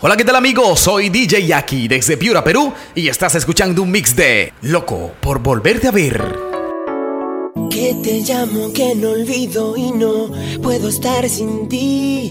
Hola, ¿qué tal amigos? Soy DJ Yaki desde Piura, Perú y estás escuchando un mix de Loco por volverte a ver. Que te llamo, que no olvido y no puedo estar sin ti.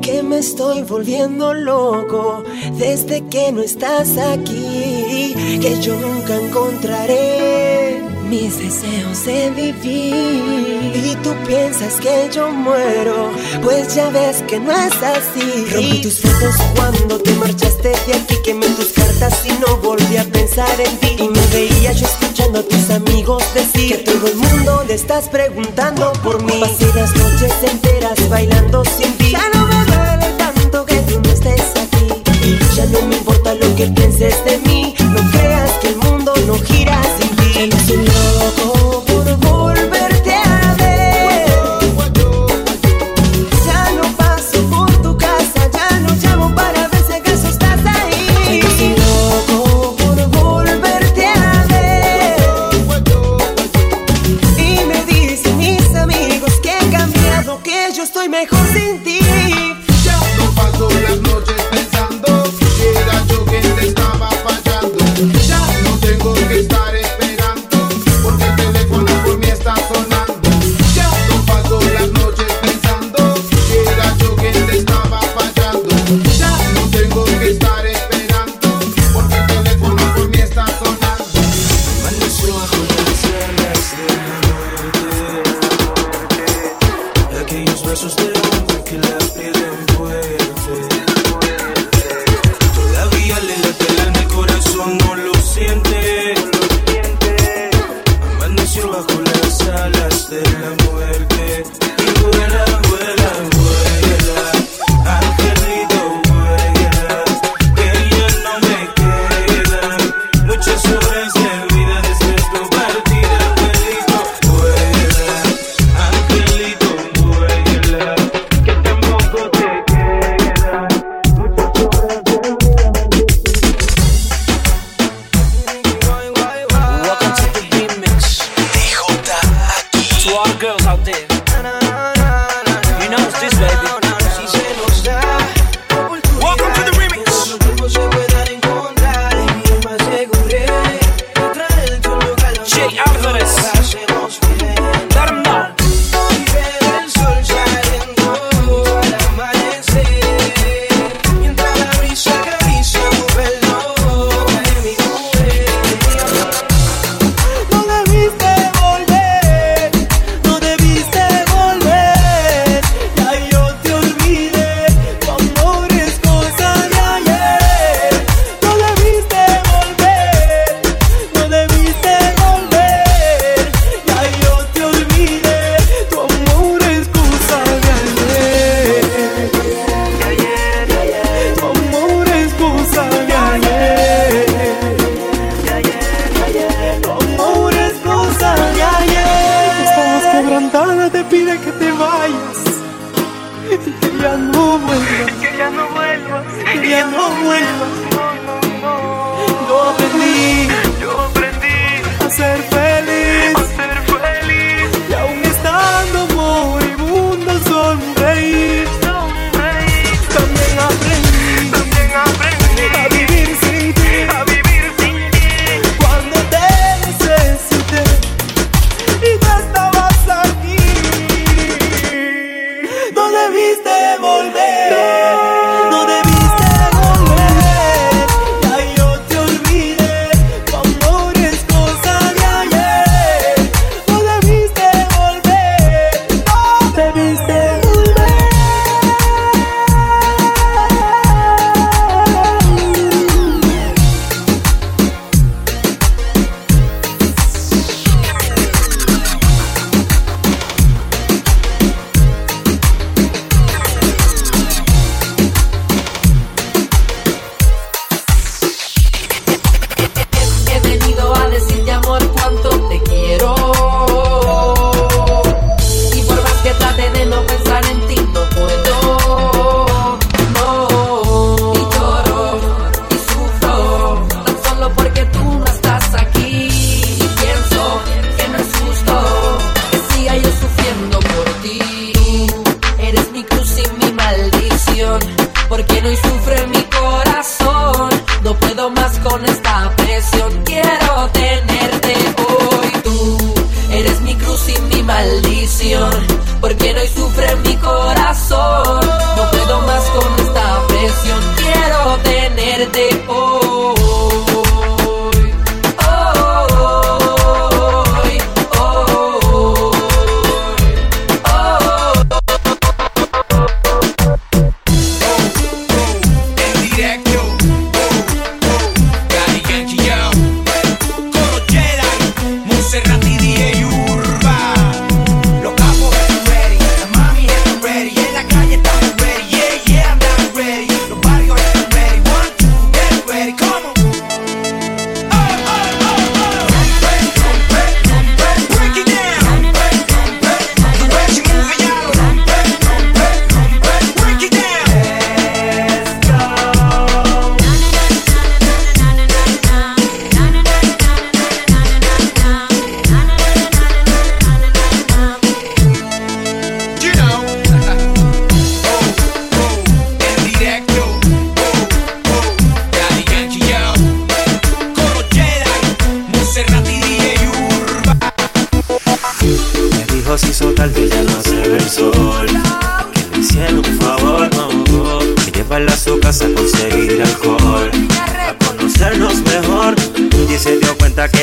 Que me estoy volviendo loco desde que no estás aquí. Que yo nunca encontraré mis deseos de vivir. Y tú piensas que yo muero, pues ya ves que no es así. Rompí tus fotos cuando te marchaste de aquí, quemé tus cartas y no volví a pensar en ti. Y me veía yo escuchando a tus amigos decir que a todo el mundo le estás preguntando por mí. Pasé las noches enteras bailando sin ti. Ya no me duele tanto que tú no estés aquí. Y ya no me importa lo que pienses de mí. No creas que el mundo no gira sin ti.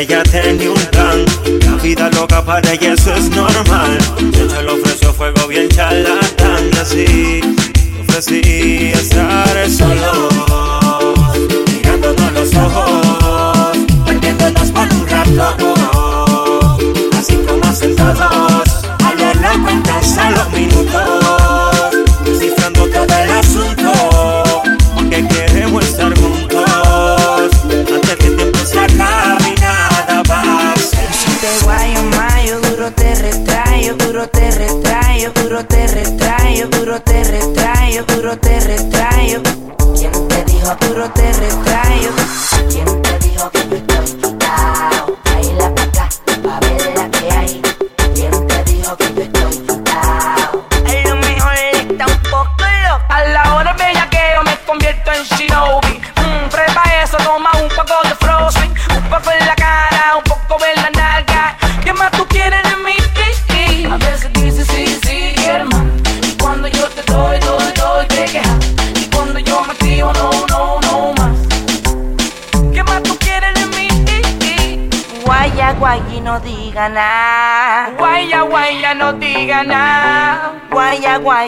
ella tenía un plan. La vida loca para ella eso es normal.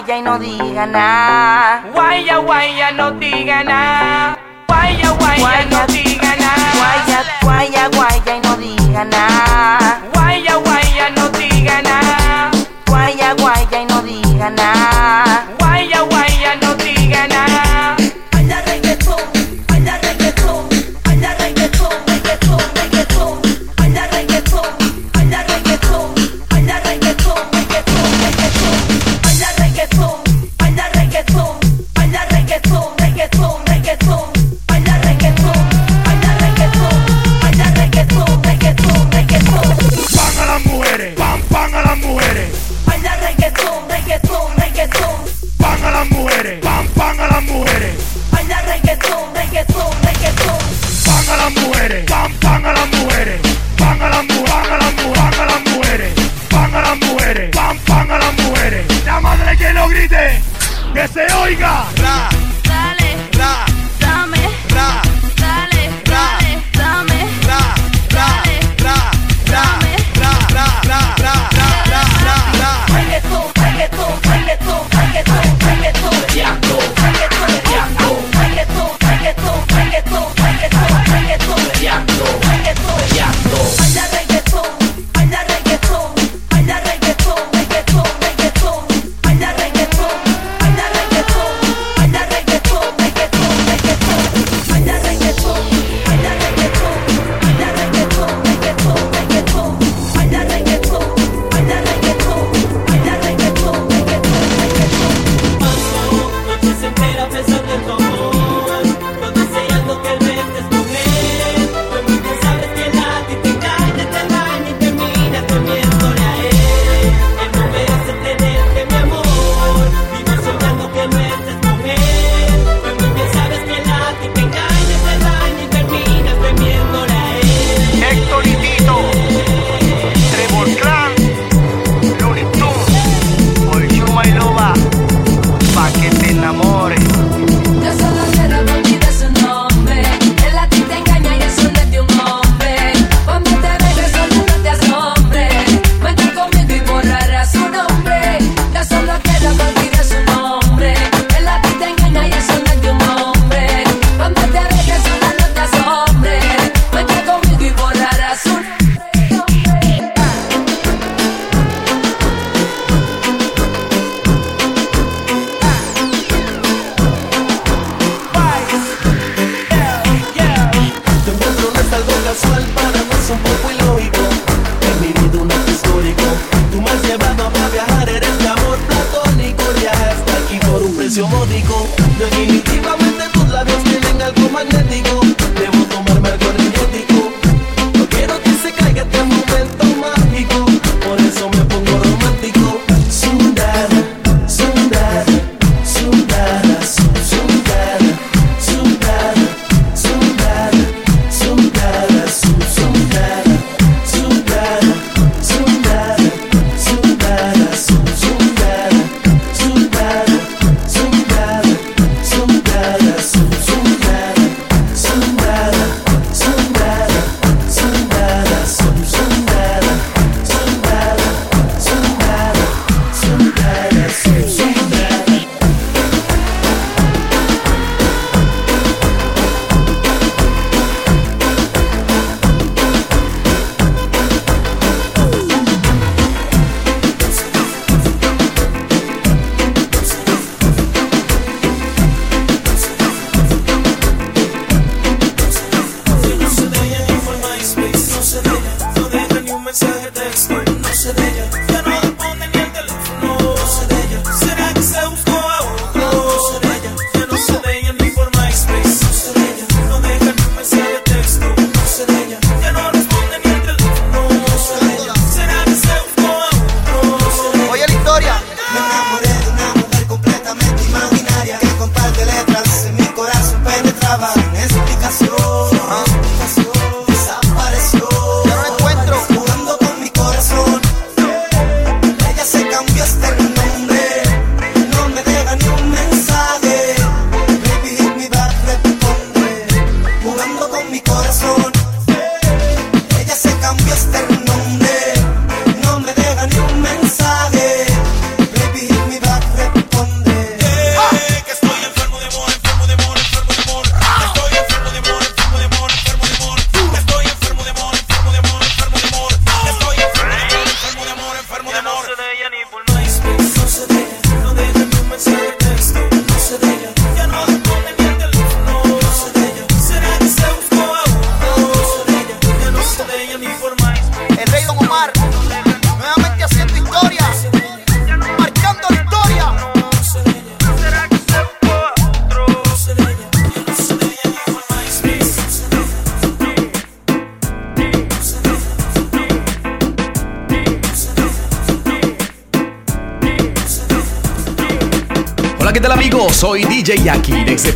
ella y no diga nada.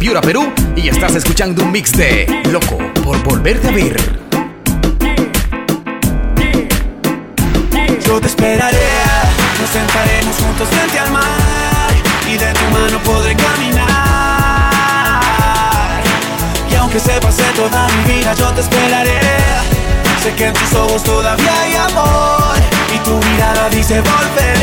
Piura, Perú y estás escuchando un mix de Loco por volverte a ver. Yo te esperaré, nos sentaremos juntos frente al mar y de tu mano podré caminar. Y aunque se pase toda mi vida, yo te esperaré. Sé que en tus ojos todavía hay amor y tu mirada dice volveré.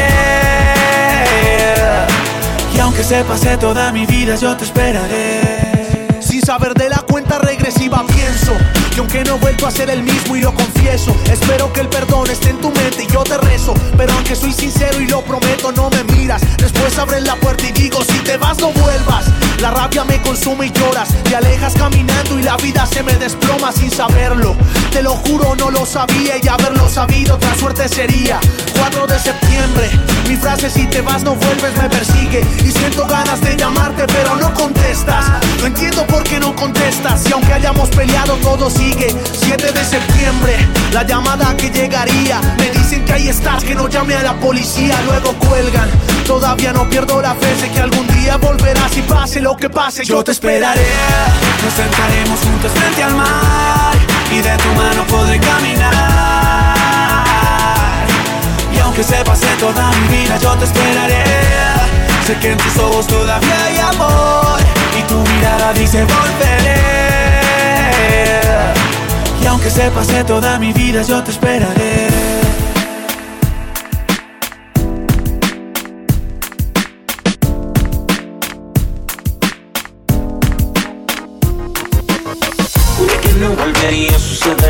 Aunque se pase toda mi vida, yo te esperaré. Sin saber de la cuenta regresiva pienso que aunque no he vuelto a ser el mismo y lo confieso Espero que el perdón esté en tu mente y yo te rezo. Pero aunque soy sincero y lo prometo no me miras. Después abres la puerta y digo si te vas no vuelvas La rabia me consume y lloras. Te alejas caminando y la vida se me desploma sin saberlo. Te lo juro no lo sabía y haberlo sabido otra suerte sería. 4 de septiembre Mi frase si te vas no vuelves me persigue Y siento ganas de llamarte pero no contestas. No entiendo por qué no contestas. Y aunque hayamos peleado todo sigue. 7 de septiembre La llamada que llegaría. Me dicen que ahí estás Que no llame a la policía. Luego cuelgan Todavía no pierdo la fe Sé que algún día volverás y pase lo que pase Yo te esperaré. Nos sentaremos juntos frente al mar Y de tu mano podré caminar. Y aunque se pase toda mi vida Yo te esperaré. Sé que en tus ojos todavía hay amor Y tu mirada dice volveré y aunque se pase toda mi vida, yo te esperaré.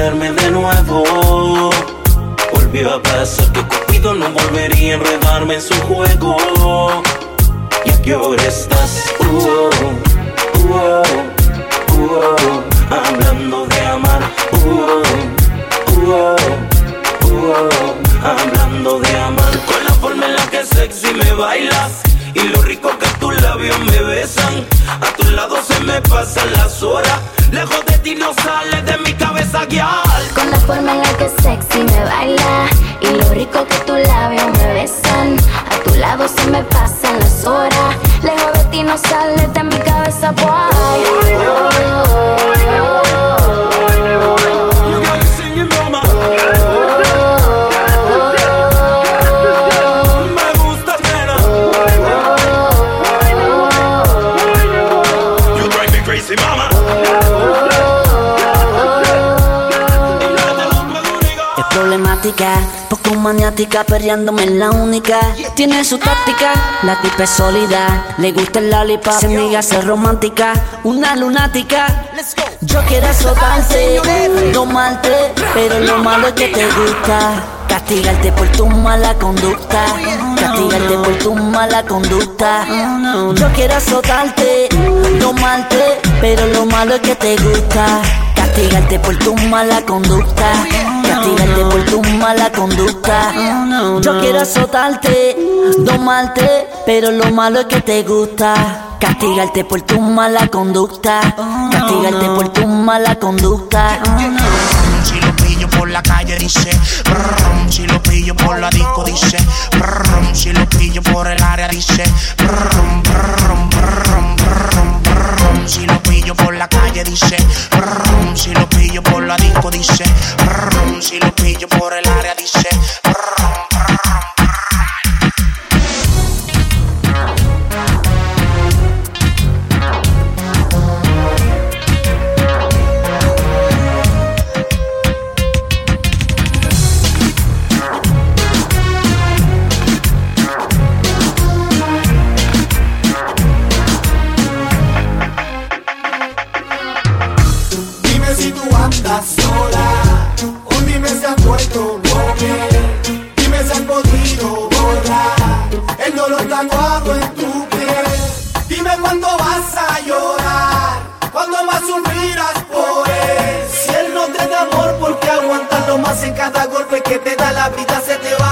Sucederme de nuevo. Volvió a pasar que Cupido no volvería a enredarme en su juego. ¿Y a qué hora estás? Uh, uh, uh, uh, hablando de amar. Uh, uh, hablando de amar. Con la forma en la que sexy me bailas. Y lo rico que tus labios me besan. A tu lado se me pasan las horas. Lejos de ti no sale de mi cabeza guiar. Con la forma en la que sexy me baila Y lo rico que tus labios me besan A tu lado se me pasan las horas Lejos de ti no sale de mi cabeza, Me poco maniática, perreándome en la única. Tiene su táctica, la tipa es sólida. Le gusta el lollipop, se niega ser romántica. Una lunática. Yo quiero azotarte, domarte, pero lo malo es que te gusta. Castigarte por tu mala conducta. Castigarte por tu mala conducta. Yo quiero azotarte, domarte, pero lo malo es que te gusta. Castigarte por tu mala conducta. Castigarte por tu mala conducta. Yo quiero azotarte, domarte, pero lo malo es que te gusta. Castigarte por tu mala conducta. Castigarte por tu mala conducta. Si lo pillo por la calle dice Si lo pillo por la disco dice Si lo pillo por el área dice por la calle dice. Si lo pillo por la disco dice. Si lo pillo por el área dice en tu piel. Dime cuándo vas a llorar, cuándo más sufrirás por él. Si él no te da amor, ¿por qué aguantarlo más en cada golpe que te da la vida se te va?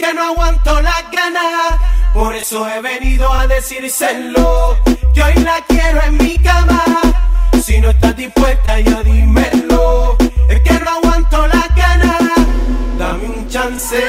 que no aguanto las ganas. Por eso he venido a decírselo, que hoy la quiero en mi cama. Si no estás dispuesta, ya dímelo. Es que no aguanto las ganas. Dame un chance.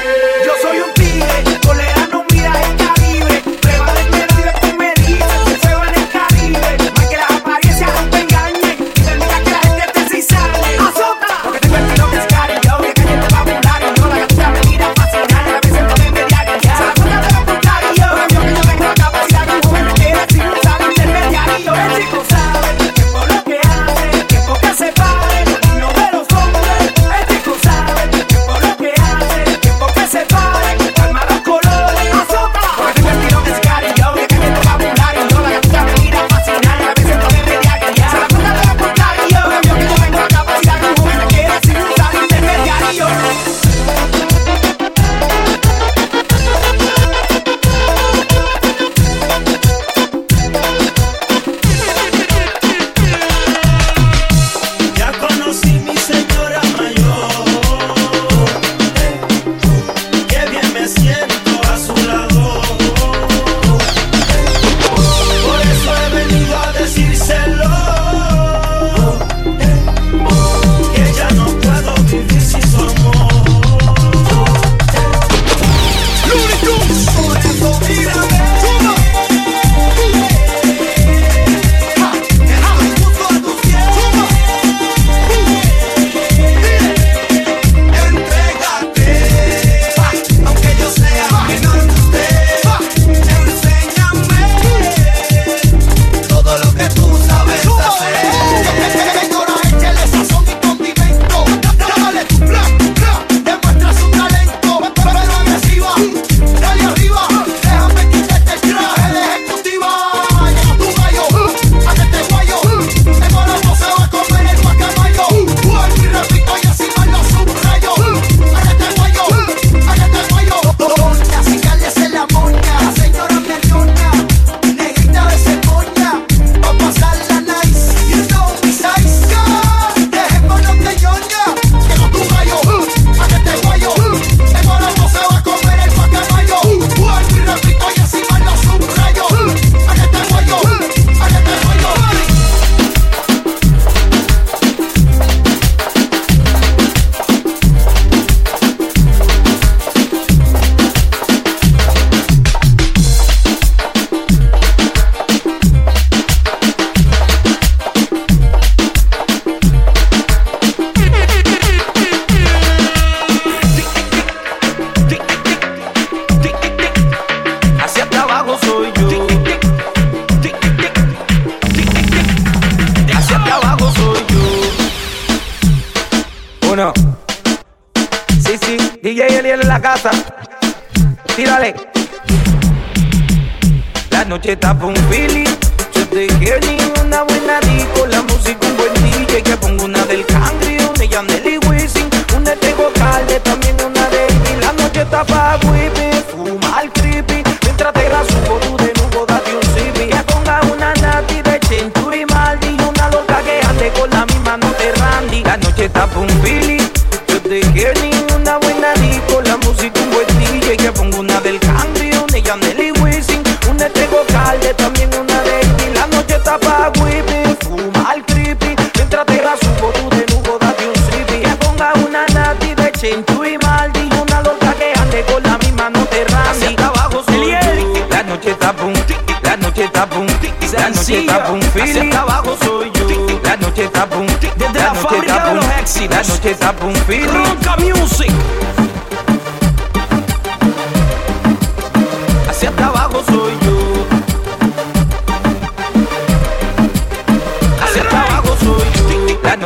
está pa' whippy, fuma al creepy. Mientras te rasupo tu desnudo, date un sippy. Que ponga una nati de chinchu y maldi. Una loca que ande con la misma, no te randy. Hacia abajo soy yo. La noche está boom, la noche está boom. La noche está boom, Hacia abajo soy yo. La noche está boom, desde la, la fábrica de. La noche está boom, Ronca Music.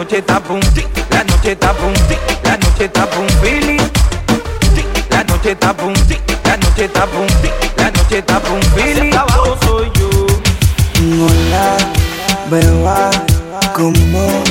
noche está boom, la noche está boom, la noche está boom, Billy. La noche está boom, la noche está boom, la noche está boom, Billy. abajo soy yo. No la beba como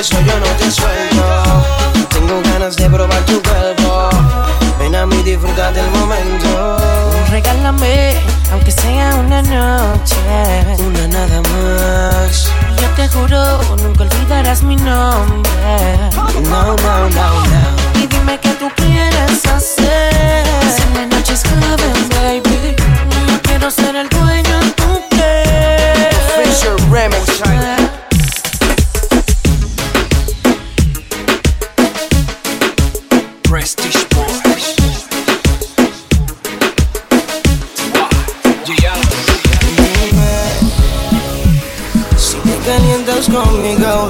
eso yo no te suelto. Tengo ganas de probar tu cuerpo. Ven a mí, disfruta del momento. Regálame, aunque sea una noche. Una nada más. Yo te juro, nunca olvidarás mi nombre. No, no, no, no. Y dime que tú quieres hacer.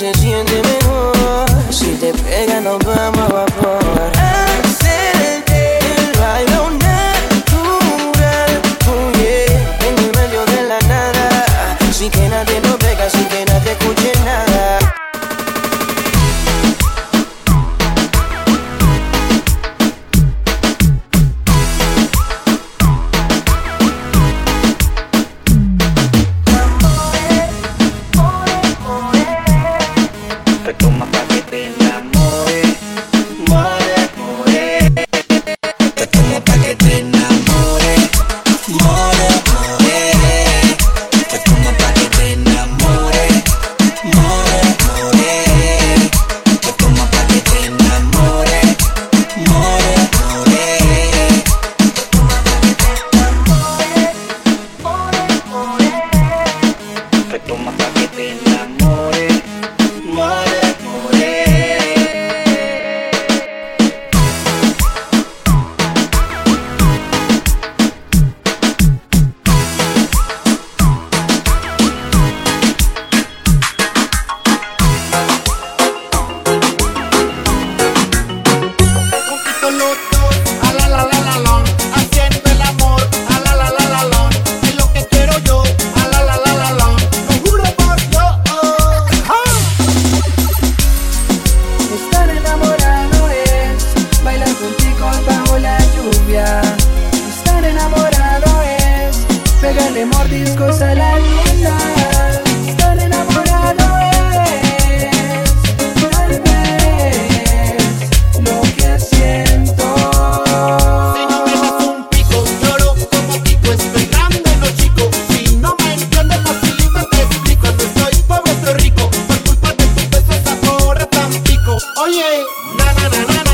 se siente na, na, na,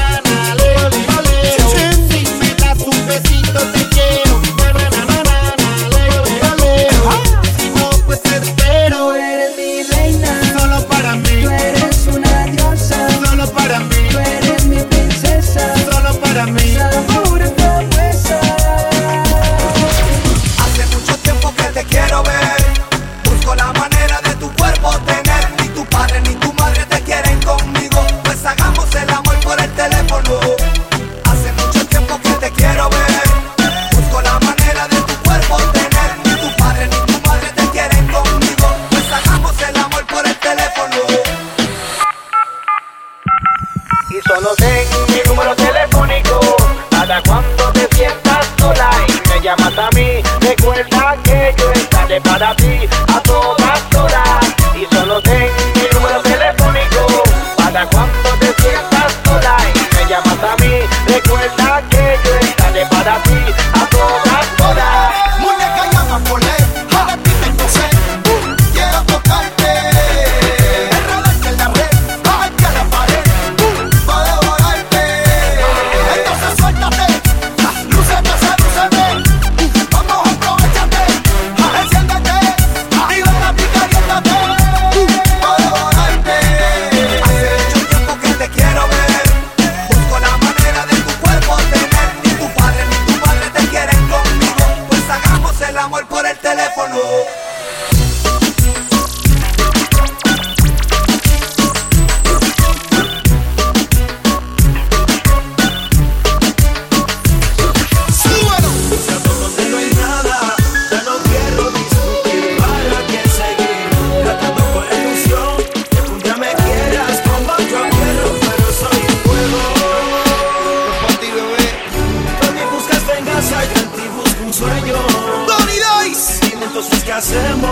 entonces pues, ¿qué hacemos?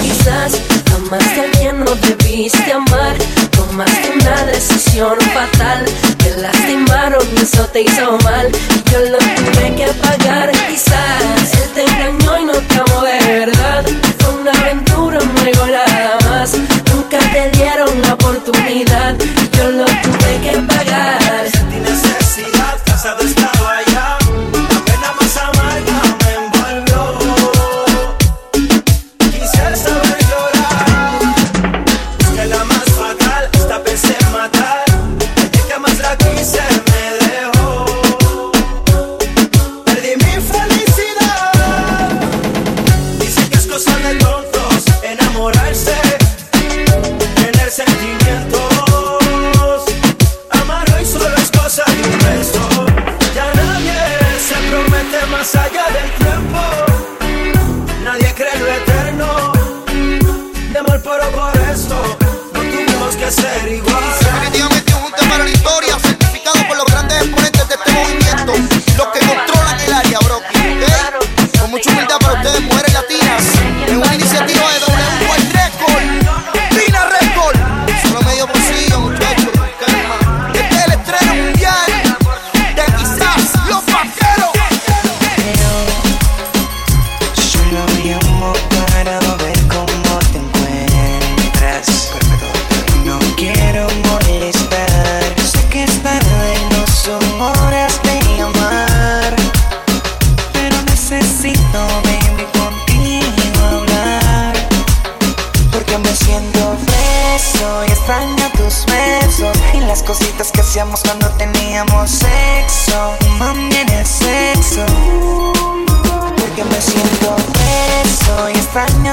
Quizás jamás alguien no debiste amar. Tomaste una decisión fatal Te lastimaron eso te hizo mal. Yo lo tuve que pagar Quizás él te engañó y no te amó de verdad. Fue una aventura, un regalo nada más. Nunca te dieron la oportunidad.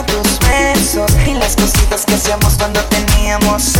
tus besos y las cositas que hacíamos cuando teníamos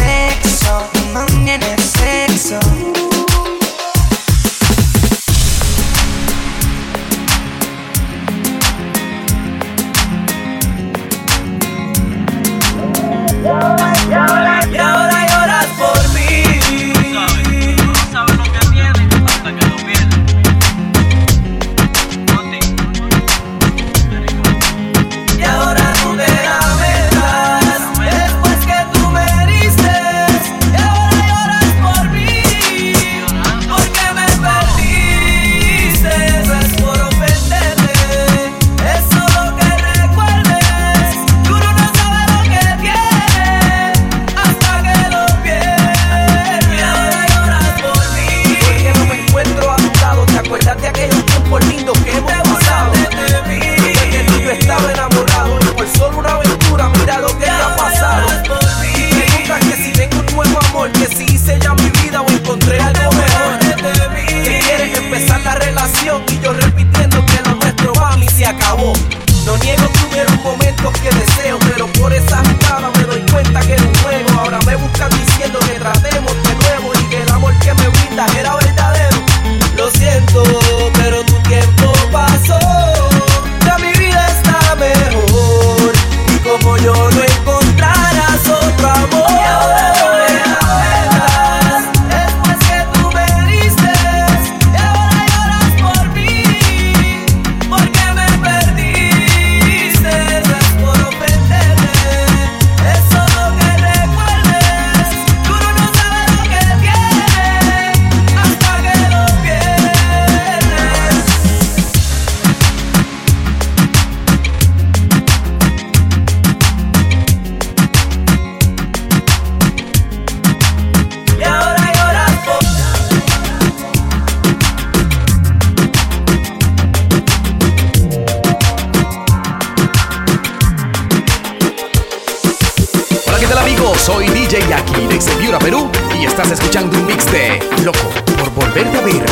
Piura, Perú y estás escuchando un mix de Loco por volverte a ver.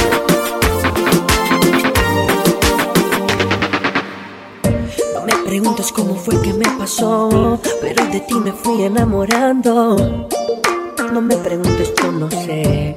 No me preguntes cómo fue que me pasó, pero de ti me fui enamorando. No me preguntes, yo no sé.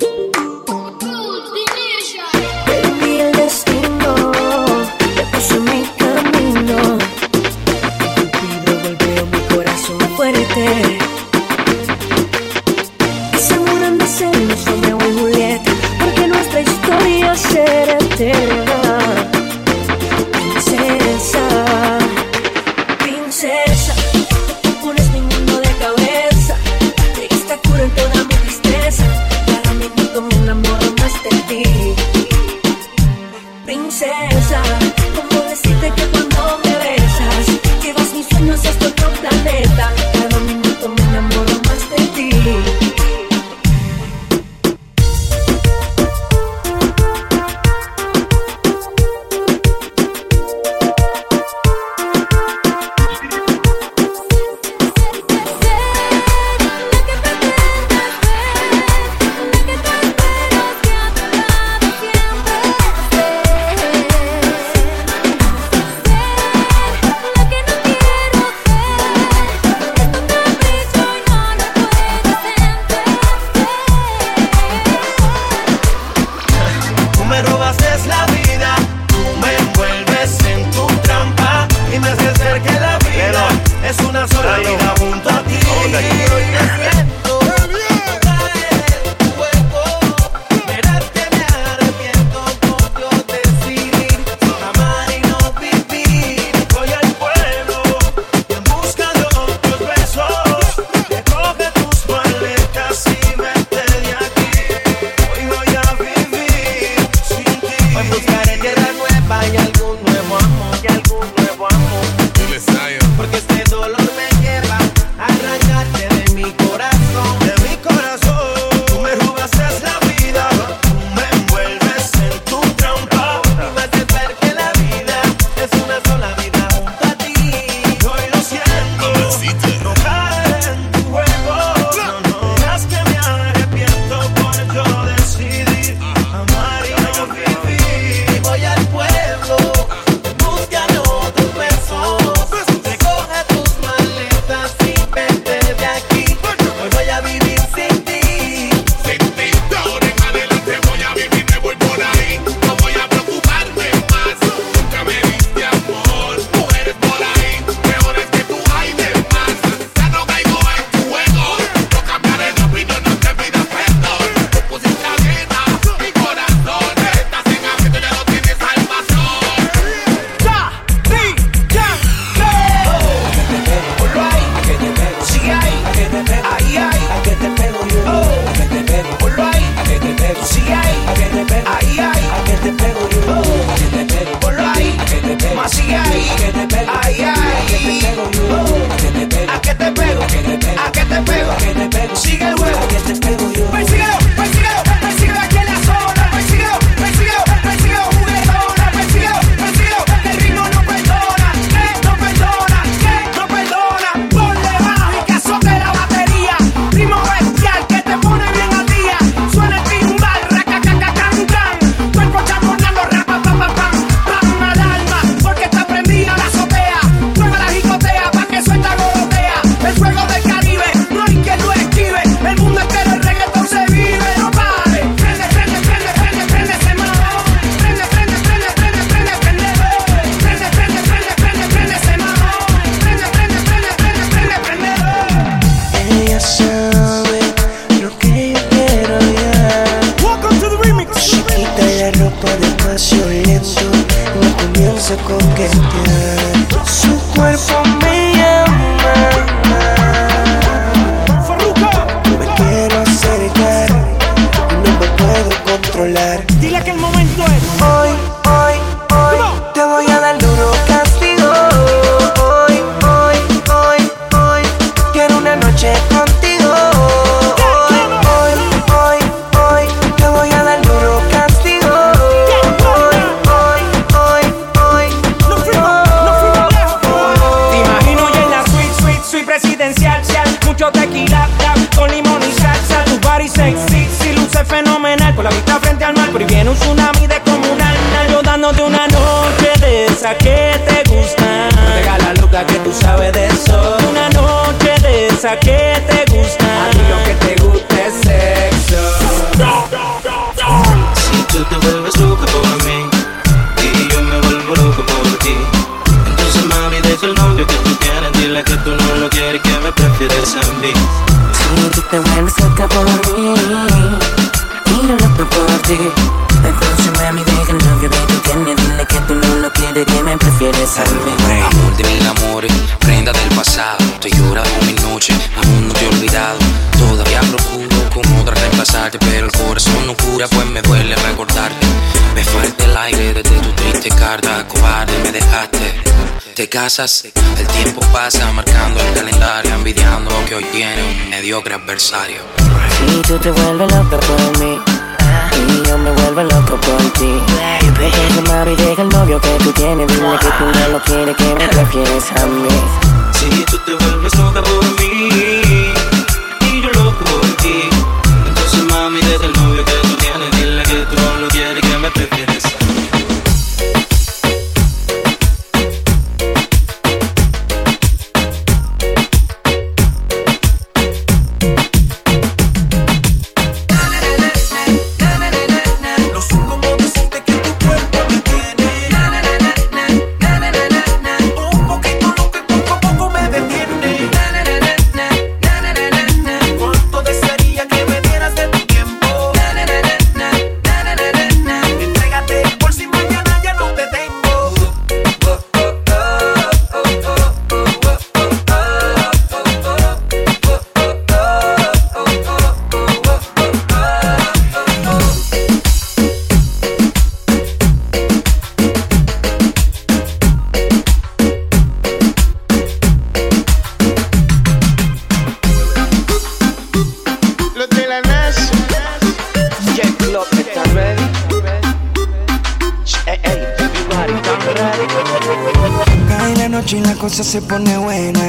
enteré de tu triste carta, cobarde me dejaste. Te casas, el tiempo pasa marcando el calendario, envidiando que hoy tiene un mediocre adversario. Y tú te vuelves loca por mí, y yo me vuelvo loco por ti. Deja mami, deja el novio que tú tienes, dime que tú no lo quieres, que me prefieres a mí. Si tú te vuelves loca por mí, y yo loco por ti, entonces mami, deja el novio que tú tienes, dile que tú no lo quieres. se pone buena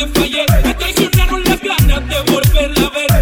te fallé. Me traicionaron las ganas de volverla a ver.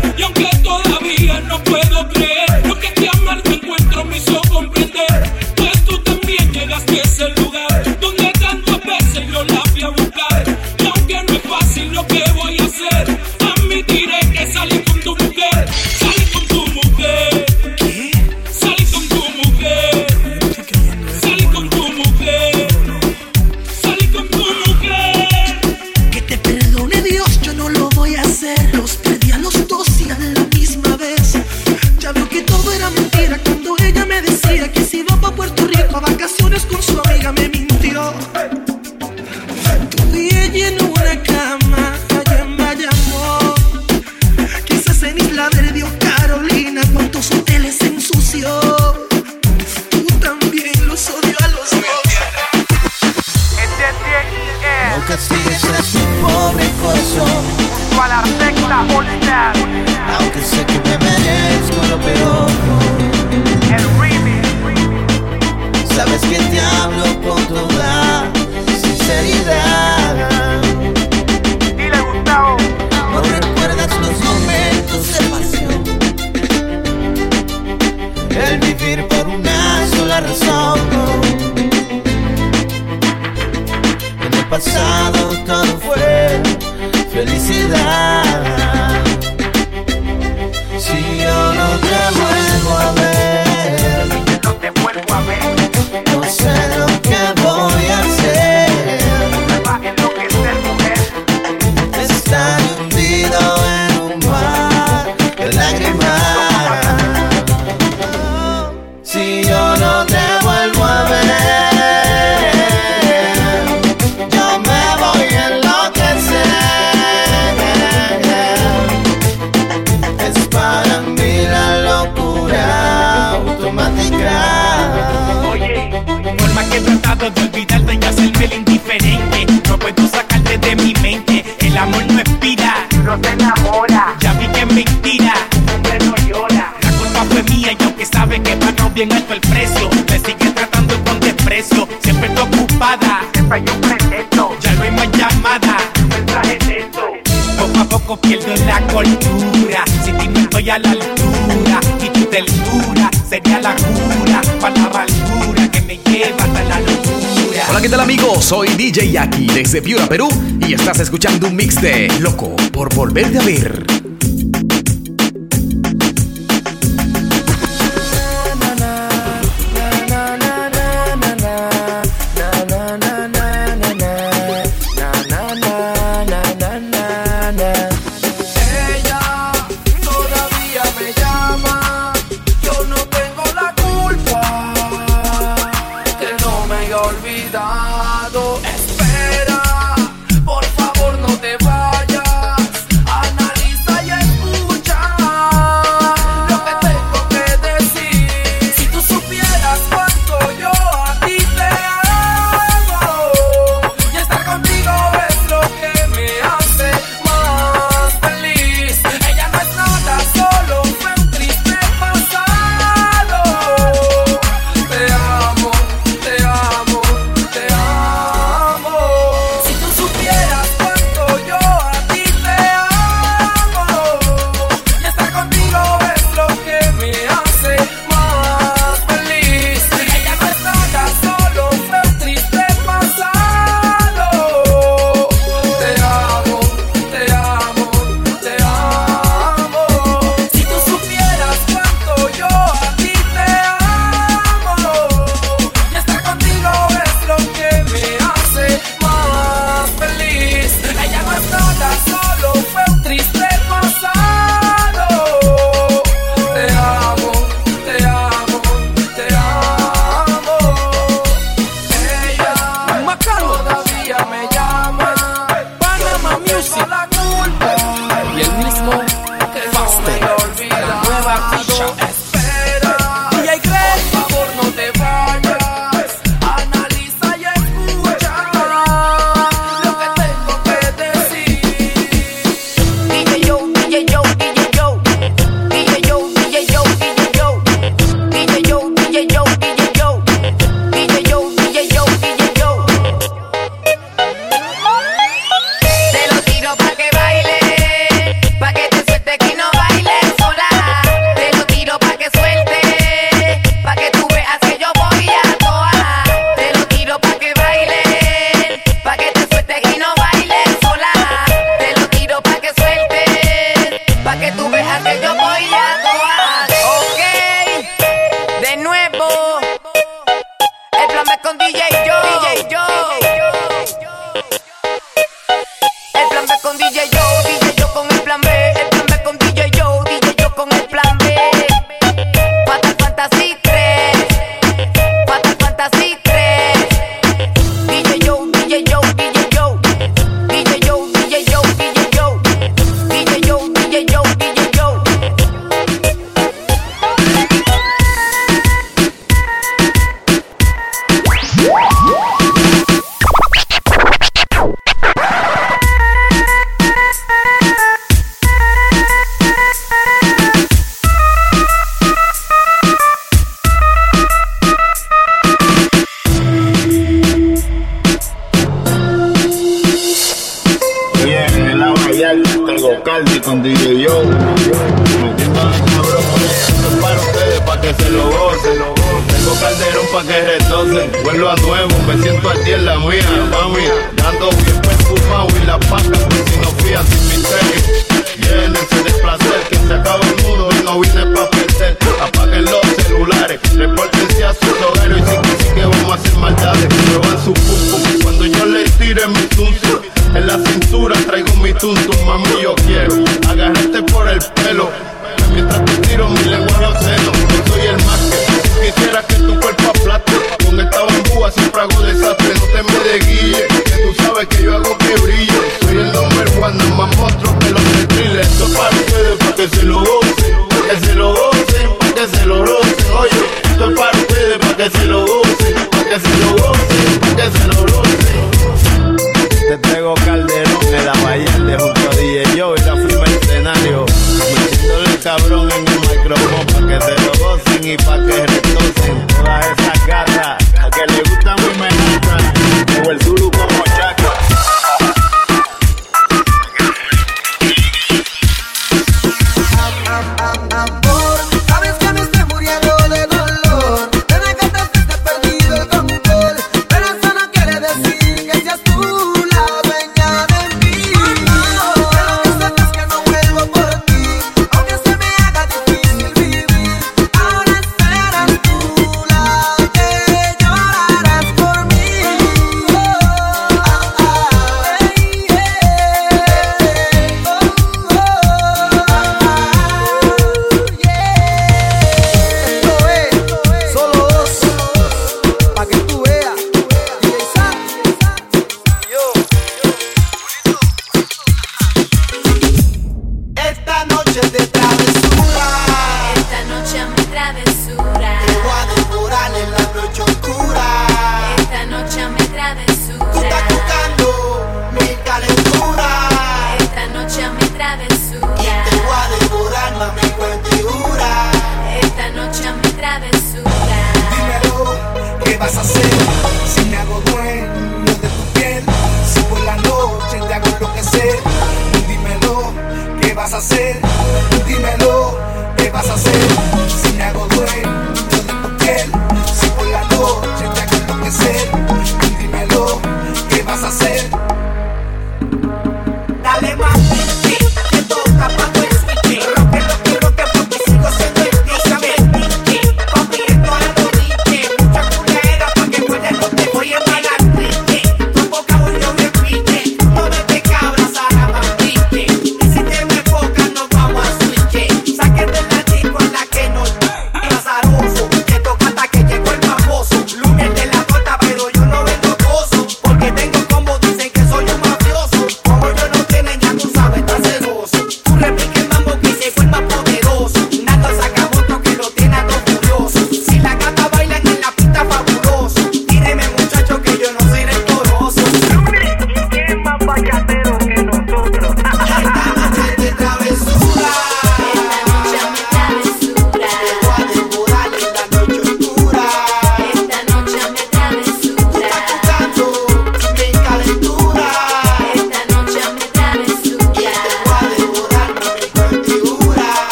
Soy DJ Jackie desde Piura, Perú y estás escuchando un mix de Loco por volverte a ver.